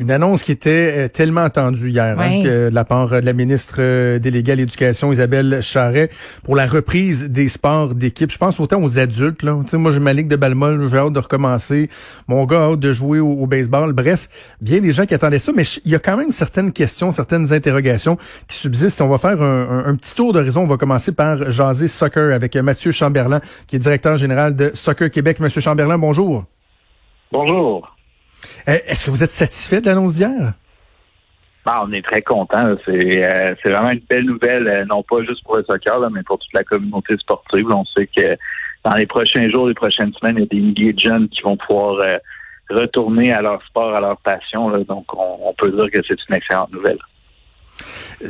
Une annonce qui était euh, tellement attendue hier hein, que de la part de la ministre euh, déléguée à l'éducation Isabelle Charret pour la reprise des sports d'équipe. Je pense autant aux adultes. Là. Tu sais, moi, j'ai ma ligue de balmol, j'ai hâte de recommencer. Mon gars a hâte de jouer au, au baseball. Bref, bien des gens qui attendaient ça, mais il y a quand même certaines questions, certaines interrogations qui subsistent. On va faire un, un- un petit tour d'horizon. On va commencer par jaser soccer avec euh, Mathieu Chamberlain, qui est directeur général de Soccer Québec. Monsieur Chamberlain, bonjour. Bonjour. Euh, Est-ce que vous êtes satisfait de l'annonce d'hier? Ah, on est très content. C'est euh, c'est vraiment une belle nouvelle, euh, non pas juste pour le soccer, mais pour toute la communauté sportive. On sait que dans les prochains jours, les prochaines semaines, il y a des milliers de jeunes qui vont pouvoir euh, retourner à leur sport, à leur passion. donc, on, on peut dire que c'est une excellente nouvelle.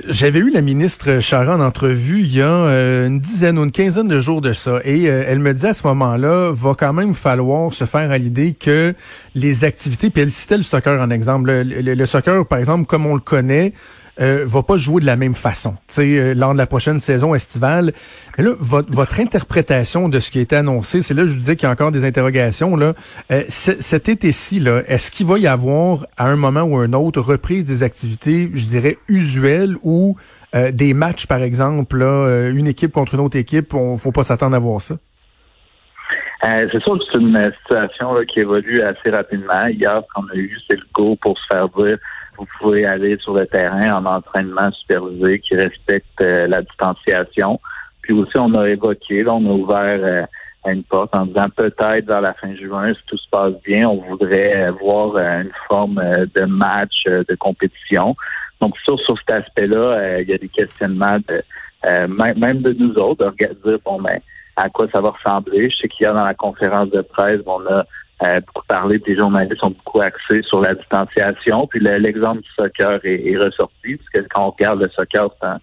J'avais eu la ministre Charest en entrevue il y a euh, une dizaine ou une quinzaine de jours de ça et euh, elle me disait à ce moment-là, va quand même falloir se faire à l'idée que les activités, puis elle citait le soccer en exemple, le, le- le soccer par exemple comme on le connaît, euh, va pas jouer de la même façon. Euh, lors de la prochaine saison estivale. Là, votre, interprétation de ce qui a été annoncé, c'est là je vous disais qu'il y a encore des interrogations. Là, Euh, cet été-ci, là, est-ce qu'il va y avoir à un moment ou un autre reprise des activités, je dirais usuelles ou euh, des matchs, par exemple, là, euh, une équipe contre une autre équipe, on faut pas s'attendre à voir ça? C'est sûr que c'est une situation qui évolue assez rapidement. Hier, ce a eu, c'est le go pour se faire dire vous pouvez aller sur le terrain en entraînement supervisé qui respecte euh, la distanciation. Puis aussi, on a évoqué, là, on a ouvert euh, une porte en disant peut-être vers la fin juin, si tout se passe bien, on voudrait euh, voir une forme de match, de compétition. Donc, sur, sur cet aspect-là, il y a des questionnements de, même, de nous autres, de dire, bon, ben, à quoi ça va ressembler? Je sais qu'hier, dans la conférence de presse, on a euh, beaucoup parlé, des journalistes ont beaucoup axé sur la distanciation. Puis le- l'exemple du soccer est, ressorti, parce que quand on regarde le soccer, c'est un,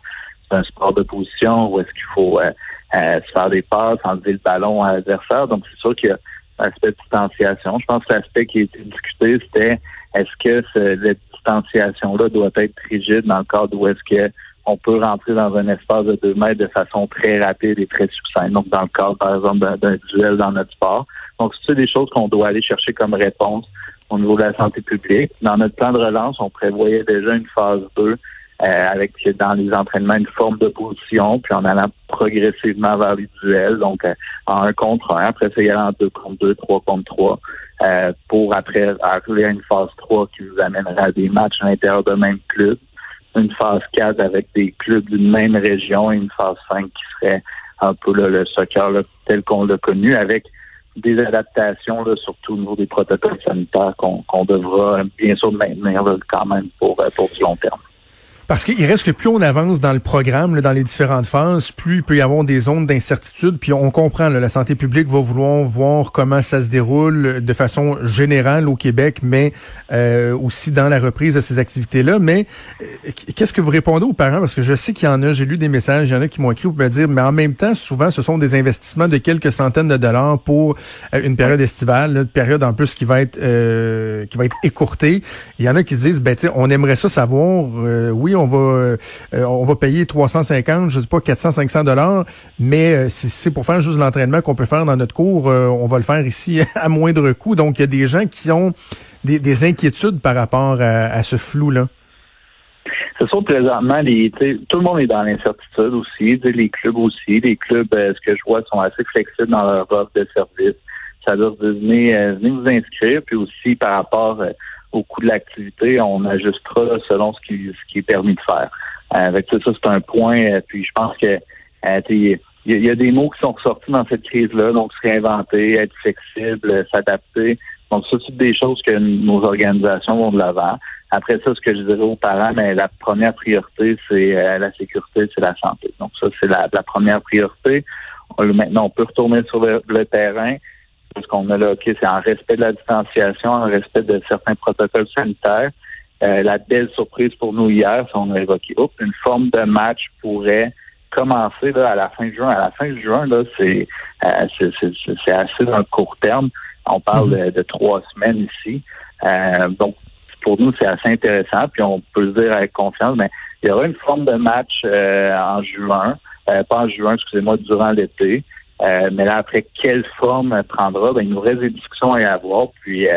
un sport de position où est-ce qu'il faut euh, euh, se faire des passes, enlever le ballon à l'adversaire. Donc, c'est sûr qu'il y a l'aspect de distanciation. Je pense que l'aspect qui a été discuté, c'était est-ce que ce- cette distanciation-là doit être rigide dans le cadre où est-ce que on peut rentrer dans un espace de deux mètres de façon très rapide et très succincte. Donc, dans le cadre, par exemple, d'un duel dans notre sport. Donc, c'est des choses qu'on doit aller chercher comme réponse au niveau de la santé publique. Dans notre plan de relance, on prévoyait déjà une phase 2 euh, avec dans les entraînements une forme d'opposition, puis en allant progressivement vers les duels, donc euh, en un contre un, après ça, en deux contre deux, trois contre trois, euh, pour après arriver à une phase 3 qui nous amènerait à des matchs à l'intérieur de même club, une phase 4 avec des clubs d'une même région et une phase 5 qui serait un peu là, le soccer là, tel qu'on l'a connu, avec des adaptations, là, surtout au niveau des protocoles sanitaires qu'on qu'on devra bien sûr maintenir là, quand même pour, euh, pour du long terme. Parce qu'il reste que plus on avance dans le programme, là, dans les différentes phases, plus il peut y avoir des zones d'incertitude. Puis on comprend, là, la santé publique va vouloir voir comment ça se déroule de façon générale au Québec, mais euh, aussi dans la reprise de ces activités-là. Mais euh, qu'est-ce que vous répondez aux parents? Parce que je sais qu'il y en a, j'ai lu des messages, il y en a qui m'ont écrit pour me dire, mais en même temps, souvent, ce sont des investissements de quelques centaines de dollars pour euh, une période estivale, une période en plus qui va être euh, qui va être écourtée. Il y en a qui disent, ben, on aimerait ça savoir, euh, on va euh, on va payer 350, je sais pas 400 500 dollars, mais euh, c'est pour faire juste l'entraînement qu'on peut faire dans notre cours, euh, on va le faire ici à moindre coût. Donc il y a des gens qui ont des, des inquiétudes par rapport à, ce flou là. C'est sûr, présentement, tout le monde est dans l'incertitude aussi, les clubs aussi. Les clubs, ce que je vois, sont assez flexibles dans leur offre de service. Ça veut dire venez, vous inscrire, puis aussi par rapport au coût de l'activité, on ajustera selon ce qui, ce qui est permis de faire. Euh, avec ça, ça c'est un point. euh, puis je pense que euh, il y, a- des mots qui sont ressortis dans cette crise-là, donc se réinventer, être flexible, s'adapter. Donc ça, c'est des choses que nos organisations vont de l'avant. Après ça, ce que je dirais aux parents, mais la première priorité, c'est euh, la sécurité, c'est la santé. Donc ça, c'est la, la première priorité. On- Maintenant, on peut retourner sur le, le terrain. Ce qu'on a là, OK, c'est en respect de la distanciation, en respect de certains protocoles sanitaires. Euh, la belle surprise pour nous hier, c'est on a évoqué, oups, une forme de match pourrait commencer là, à la fin de juin. À la fin juin, là, c'est euh, c'est assez dans le court terme. On parle de, de trois semaines ici. Euh, donc, pour nous, c'est assez intéressant. Puis on peut le dire avec confiance, mais il y aura une forme de match euh, en juin, euh, pas en juin, excusez-moi, durant l'été. Euh, mais là, après, quelle forme prendra? Ben, il nous reste des discussions à y avoir. Puis,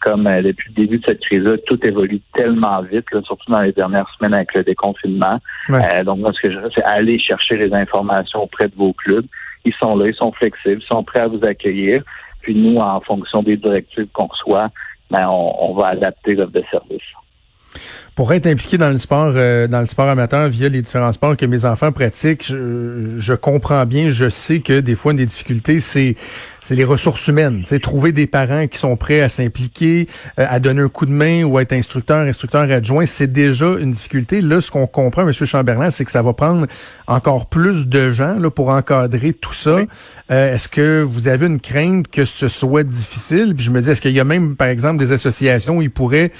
comme depuis le début de cette crise-là, tout évolue tellement vite, surtout dans les dernières semaines avec le déconfinement. donc, moi, ce que je dirais, c'est aller chercher les informations auprès de vos clubs. Ils sont là, ils sont flexibles, ils sont prêts à vous accueillir. Puis nous, en fonction des directives qu'on reçoit, ben, on, on va adapter l'offre de service pour être impliqué dans le sport, euh, dans le sport amateur via les différents sports que mes enfants pratiquent, je, comprends bien, je sais que des fois une des difficultés, c'est c'est les ressources humaines. C'est trouver des parents qui sont prêts à s'impliquer, euh, à donner un coup de main ou à être instructeur, instructeur adjoint, c'est déjà une difficulté. Là, ce qu'on comprend, M. Chamberlain, c'est que ça va prendre encore plus de gens là, pour encadrer tout ça. Euh, est-ce que vous avez une crainte que ce soit difficile? Puis je me dis, est-ce qu'il y a même, par exemple, des associations où ils pourraient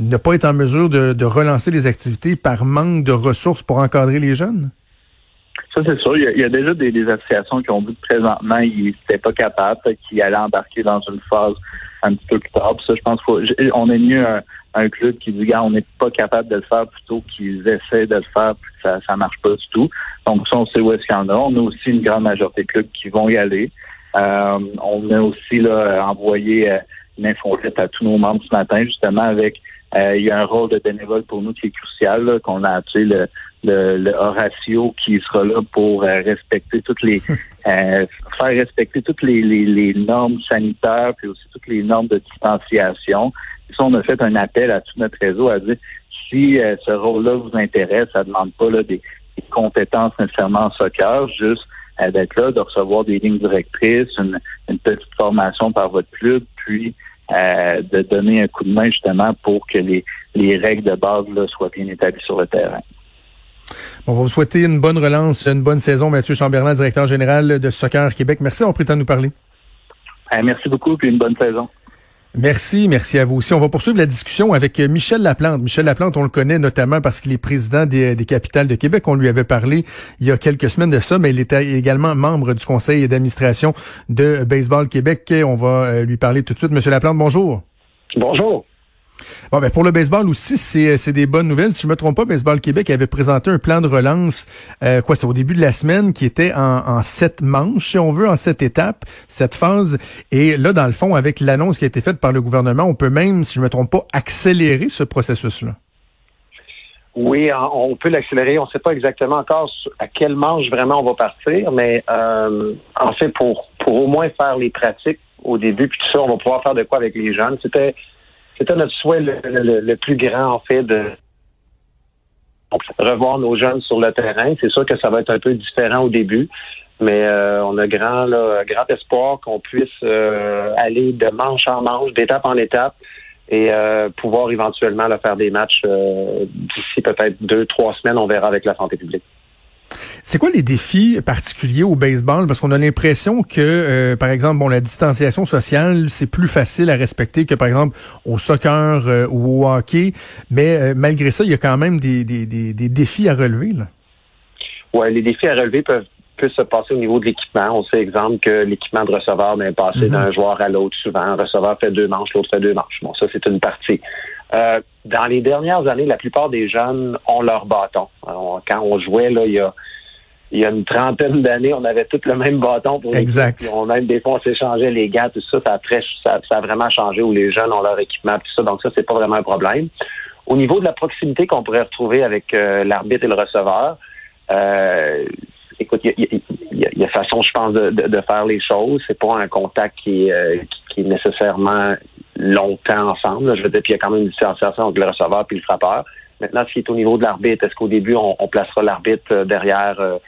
ne pas être en mesure de, relancer les activités par manque de ressources pour encadrer les jeunes? Ça, c'est sûr. Il y, a, déjà des, associations qui ont dit que présentement, ils n'étaient pas capables, qui allaient embarquer dans une phase un petit peu plus tard. ça, je pense qu'on est mieux un, club qui dit, gars, on n'est pas capable de le faire plutôt qu'ils essaient de le faire puis ça, ça marche pas du tout. Donc, ça, on sait où est-ce qu'il y en a. On a aussi une grande majorité de clubs qui vont y aller. Euh, on a aussi là, envoyé euh, une infolette à tous nos membres ce matin, justement, avec euh, il y a un rôle de bénévole pour nous qui est crucial, qu'on a appelé le, le, Horatio, qui sera là pour euh, respecter toutes les euh, faire respecter toutes les, les, normes sanitaires, puis aussi toutes les normes de distanciation. Et ça, on a fait un appel à tout notre réseau à dire si ce rôle-là vous intéresse, ça demande pas là, des, compétences nécessairement en soccer, juste d'être là, de recevoir des lignes directrices, une, une petite formation par votre club, puis euh, de donner un coup de main justement pour que les, les règles de base là, soient bien établies sur le terrain. on va vous souhaiter une bonne relance, une bonne saison, Mathieu Chamberlain, directeur général de Soccer Québec. Merci d'avoir pris le temps de nous parler. Euh, merci beaucoup, puis une bonne saison. Merci, merci à vous aussi. On va poursuivre la discussion avec euh, Michel Laplante. Michel Laplante, on le connaît notamment parce qu'il est président des, des, capitales de Québec. On lui avait parlé il y a quelques semaines de ça, mais il était également membre du conseil d'administration de Baseball Québec. On va euh, lui parler tout de suite. Monsieur Laplante, bonjour. Bonjour. Bon, ben pour le baseball aussi, c'est, c'est des bonnes nouvelles. Si je me trompe pas, Baseball Québec avait présenté un plan de relance, euh, quoi, c'est au début de la semaine, qui était en, en sept manches, si on veut, en sept étapes, cette phase. Et là, dans le fond, avec l'annonce qui a été faite par le gouvernement, on peut même, si je me trompe pas, accélérer ce processus-là. Oui, on peut l'accélérer. On ne sait pas exactement encore à quelle manche vraiment on va partir, mais euh, en fait, pour, pour au moins faire les pratiques au début, puis tout ça, on va pouvoir faire de quoi avec les jeunes. C'était c'était notre souhait le, plus grand, en fait, de revoir nos jeunes sur le terrain. C'est sûr que ça va être un peu différent au début, mais euh, on a grand, grand espoir qu'on puisse euh, aller de manche en manche, d'étape en étape, et euh, pouvoir éventuellement faire des matchs d'ici peut-être deux, trois semaines. On verra avec la santé publique. C'est quoi les défis particuliers au baseball? Parce qu'on a l'impression que, euh, par exemple, bon, la distanciation sociale, c'est plus facile à respecter que, par exemple, au soccer euh, ou au hockey. Mais euh, malgré ça, il y a quand même des, des, des, défis à relever. Là. Ouais, les défis à relever peuvent, se passer au niveau de l'équipement. On sait, exemple, que l'équipement de receveur est passé mhm. d'un joueur à l'autre souvent. Un receveur fait deux manches, l'autre fait deux manches. Bon, ça, c'est une partie. dans les dernières années, la plupart des jeunes ont leur bâton. quand on jouait, là, il y a il y a une trentaine d'années, on avait tous le même bâton pour exact. on même des fois on s'échangeait les gars, tout ça, ça a, très, ça, a vraiment changé où les jeunes ont leur équipement, tout ça. Donc ça, c'est pas vraiment un problème. Au niveau de la proximité qu'on pourrait retrouver avec euh, l'arbitre et le receveur, euh, écoute, il y a, façon, je pense, de, de, faire les choses. C'est pas un contact qui, euh, qui, est nécessairement longtemps ensemble. Je veux dire, puis il y a quand même une distanciation entre le receveur et le frappeur. Maintenant, ce qui est au niveau de l'arbitre, est-ce qu'au début, on, on placera l'arbitre derrière euh,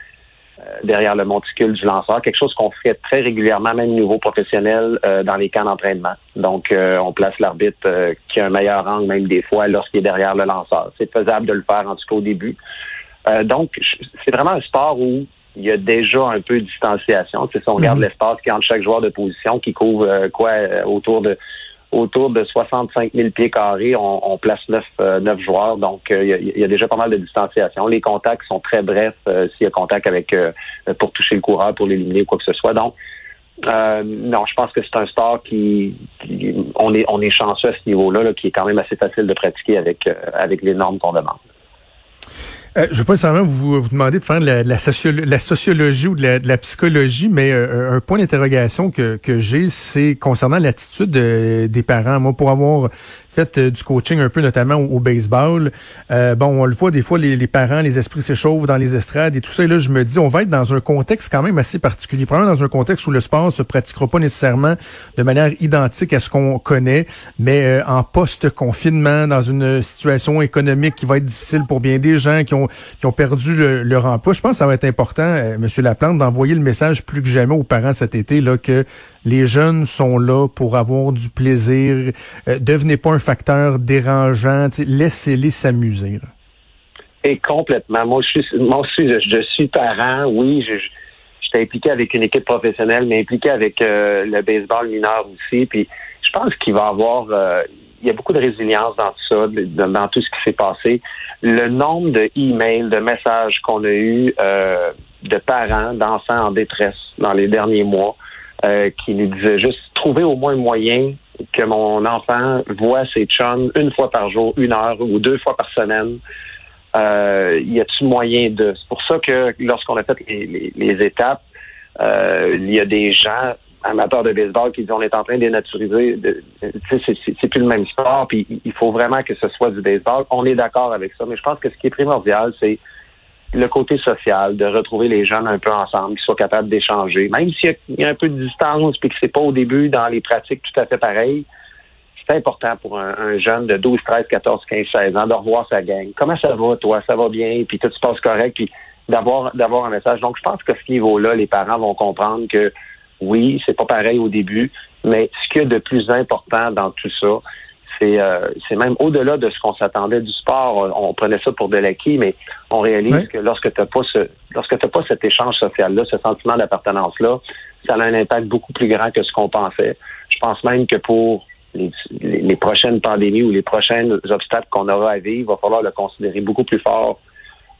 derrière le monticule du lanceur, quelque chose qu'on fait très régulièrement, même niveau professionnel, euh, dans les camps d'entraînement. Donc, euh, on place l'arbitre qui a un meilleur angle, même des fois, lorsqu'il est derrière le lanceur. C'est faisable de le faire, en tout cas au début. donc, c'est vraiment un sport où il y a déjà un peu de distanciation. Si on regarde Mhm. l'espace qui entre chaque joueur de position, qui couvre euh, quoi euh, autour de autour de 65 000 pieds carrés, on, on place neuf, euh, neuf joueurs. Donc, euh, il y, y a déjà pas mal de distanciation. Les contacts sont très brefs euh, s'il y a contact avec pour toucher le coureur, pour l'éliminer ou quoi que ce soit. Donc, euh, non, je pense que c'est un sport qui, qui- on est on est chanceux à ce niveau-là, là, qui est quand même assez facile de pratiquer avec euh, avec les normes qu'on demande. Euh, je veux pas nécessairement vous, vous demander de faire de la, sociologie ou de la, psychologie, mais euh, un point d'interrogation que, que j'ai, c'est concernant l'attitude euh, des parents. Moi, pour avoir fait du coaching un peu, notamment au, baseball, bon, on le voit des fois, les, les parents, les esprits s'échauffent dans les estrades et tout ça. Et là, je me dis, on va être dans un contexte quand même assez particulier. Probablement dans un contexte où le sport se pratiquera pas nécessairement de manière identique à ce qu'on connaît, mais en post-confinement, dans une situation économique qui va être difficile pour bien des gens qui ont qui ont perdu le- leur emploi. Je pense que ça va être important, euh, Monsieur Laplante, d'envoyer le message plus que jamais aux parents cet été là que les jeunes sont là pour avoir du plaisir. Euh, devenez pas un facteur dérangeant. Laissez-les s'amuser. Et complètement. Moi, je suis, aussi, je, suis parent. Oui, je, je- impliqué avec une équipe professionnelle, mais impliqué avec euh, le baseball mineur aussi. Puis, je pense qu'il va avoir, euh, il y a beaucoup de résilience dans tout ça, dans tout ce qui s'est passé. Le nombre de emails, de messages qu'on a eu euh, de parents, d'enfants en détresse dans les derniers mois, euh, qui nous disaient juste trouver au moins un moyen que mon enfant voit ses chums une fois par jour, une heure ou deux fois par semaine. Euh, y a-t-il moyen de... C'est pour ça que lorsqu'on a fait les, les- les étapes, euh, il y a des gens amateurs de baseball qui disent on est en train de dénaturiser. de- tu sais, c'est- plus le même sport, puis il- faut vraiment que ce soit du baseball. On est d'accord avec ça, mais je pense que ce qui est primordial, c'est le côté social, de retrouver les jeunes un peu ensemble, qu'ils soient capables d'échanger, même s'il y a- un peu de distance, puis que c'est pas au début dans les pratiques tout à fait pareilles. C'est important pour un, un jeune de 12, 13, 14, 15, 16 ans de revoir sa gang. Comment ça va, toi? Ça va bien? Puis tout se passe correct? Puis d'avoir d'avoir un message. Donc, je pense qu'à ce niveau-là, les parents vont comprendre que oui, c'est pas pareil au début, mais ce qu'il y a de plus important dans tout ça, c'est euh, même au-delà de ce qu'on s'attendait du sport. On, on prenait ça pour de l'acquis, mais on réalise que lorsque tu n'as pas ce lorsque t'as pas cet échange social-là, ce sentiment d'appartenance-là, ça a un impact beaucoup plus grand que ce qu'on pensait. Je pense même que pour les, les- les prochaines pandémies ou les prochains obstacles qu'on aura à vivre, il va falloir le considérer beaucoup plus fort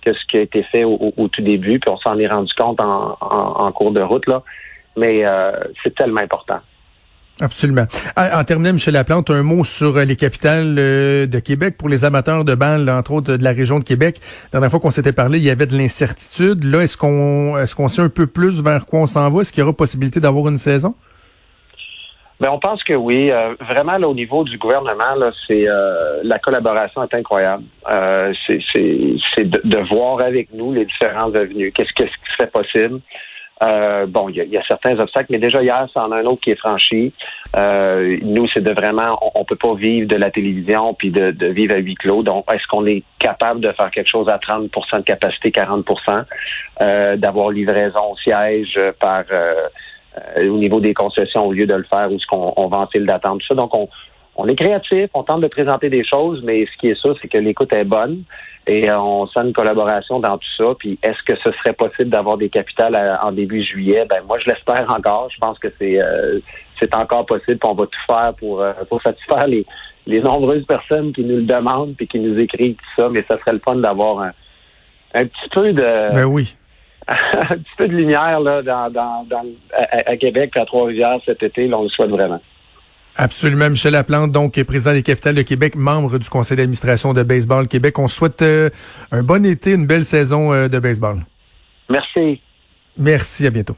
que ce qui a été fait au, au- au tout début, puis on s'en est rendu compte en, en- en cours de route, là. Mais euh, c'est tellement important. Absolument. En terminant, Michel Laplante, un mot sur euh, les capitales euh, de Québec pour les amateurs de balle, entre autres de la région de Québec. La dernière fois qu'on s'était parlé, il y avait de l'incertitude. Là, est-ce qu'on est-ce qu'on sait un peu plus vers quoi on s'en va? Est-ce qu'il y aura possibilité d'avoir une saison? Ben, on pense que oui. Euh, vraiment, là, au niveau du gouvernement, là, c'est euh, la collaboration est incroyable. Euh, c'est c'est- c'est de, de voir avec nous les différentes avenues. Qu'est-ce qu'est-ce qui serait possible? Euh, bon, il y, y a certains obstacles, mais déjà hier, c'en a un autre qui est franchi. Euh, nous, c'est de vraiment, on, on peut pas vivre de la télévision puis de, de vivre à huis clos. Donc, est-ce qu'on est capable de faire quelque chose à 30% de capacité, 40% euh, d'avoir livraison au siège par euh, euh, au niveau des concessions au lieu de le faire où ce qu'on on ventile d'attente, tout ça. Donc, on, on est créatif, on tente de présenter des choses, mais ce qui est sûr, c'est que l'écoute est bonne et euh, on sent une collaboration dans tout ça. Puis, est-ce que ce serait possible d'avoir des capitales à- en début juillet? Ben, moi, je l'espère encore. Je pense que c'est euh, c'est encore possible. Puis on va tout faire pour, euh, pour satisfaire les, les nombreuses personnes qui nous le demandent puis qui nous écrivent tout ça. Mais ça serait le fun d'avoir un, un petit peu de Ben oui. un petit peu de lumière là, dans, dans, dans, à, à Québec et à Trois-Rivières cet été. Là, on le souhaite vraiment. Absolument. Michel Laplante, donc, est président des capitales de Québec, membre du conseil d'administration de Baseball Québec. On souhaite euh, un bon été, une belle saison euh, de baseball. Merci. Merci, à bientôt.